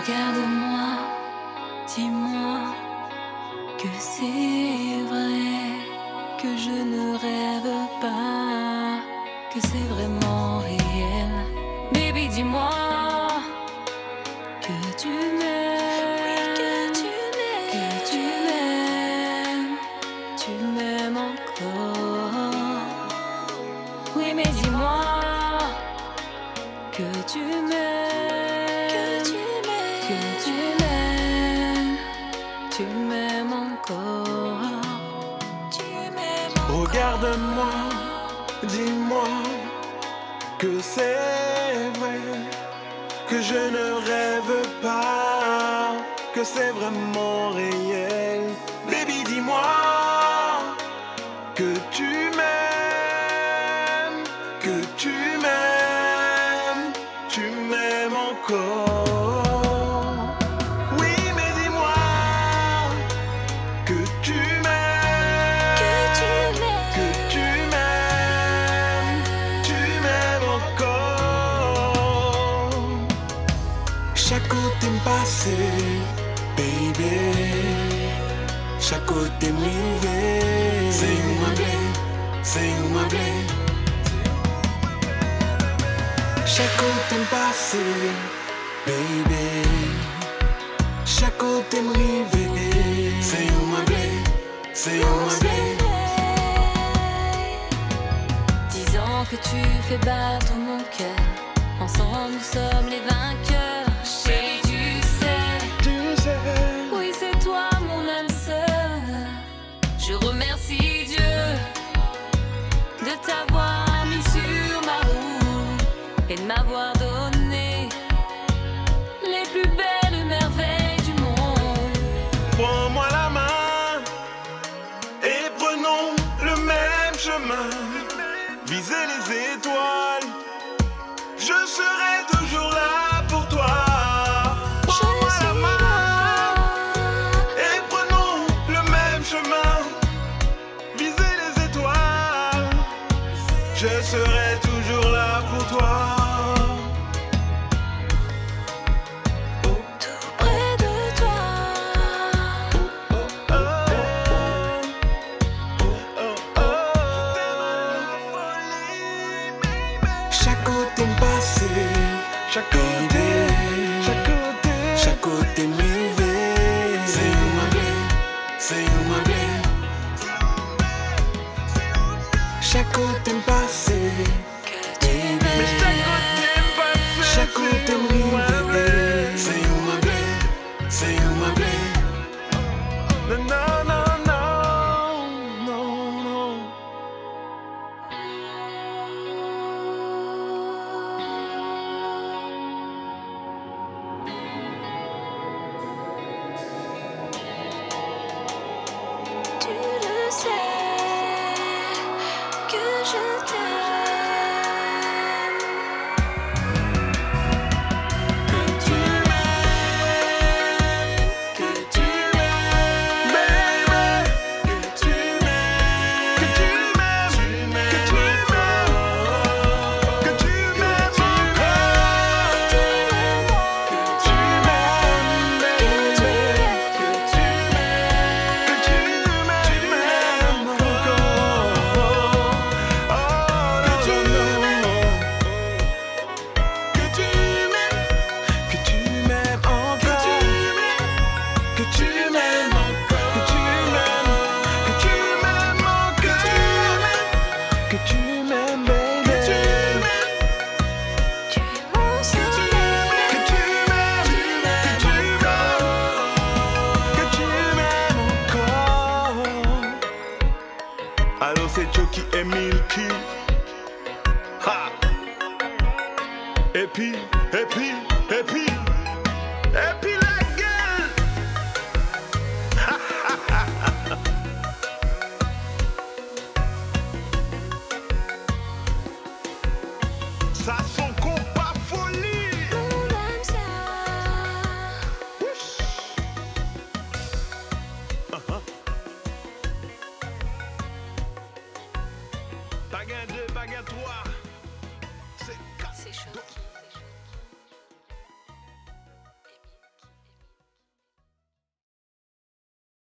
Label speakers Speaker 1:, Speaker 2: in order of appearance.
Speaker 1: Regarde-moi, dis-moi que c'est vrai, que je ne rêve pas, que c'est vraiment réel. Baby, dis-moi que tu m'aimes, que tu m'aimes, tu m'aimes encore. Oui, mais dis-moi que tu m'aimes, que tu m'aimes, tu m'aimes encore. Tu m'aimes.
Speaker 2: Regarde-moi, dis-moi que c'est vrai, que je ne rêve pas, que c'est vraiment réel. Baby, dis-moi que tu m'aimes, que tu m'aimes, tu m'aimes encore. Passé, baby. Chaque côté rivé. C'est où ma blé, c'est où ma blé. Chaque côté passé, baby. Chaque côté rivé. C'est où ma blé, c'est où ma blé.
Speaker 1: Disant que tu fais battre mon cœur. Ensemble, nous sommes les vainqueurs.
Speaker 2: Étoiles, je serai toujours là pour toi. Prends-moi la main et prenons le même chemin. Visez les étoiles, je serai toujours là pour toi. Où ma blé, c'est où ma blé.
Speaker 1: Que je
Speaker 2: et puis, et puis, et puis, et puis Baguette 2, baguette 3. C'est
Speaker 1: C'est choqué.